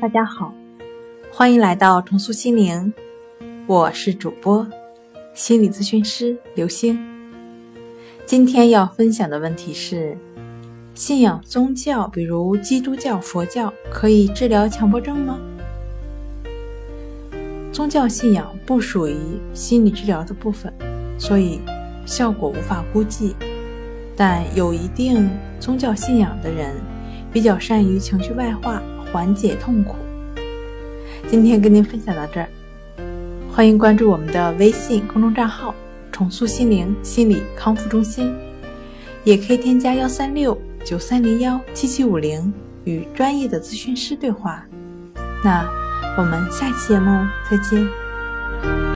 大家好，欢迎来到重塑心灵，我是主播心理咨询师刘星。今天要分享的问题是：信仰宗教，比如基督教、佛教，可以治疗强迫症吗？宗教信仰不属于心理治疗的部分，所以效果无法估计。但有一定宗教信仰的人，比较善于情绪外化。缓解痛苦。今天跟您分享到这儿，欢迎关注我们的微信公众账号“重塑心灵心理康复中心”，也可以添加幺三六九三零幺七七五零与专业的咨询师对话。那我们下期节目再见。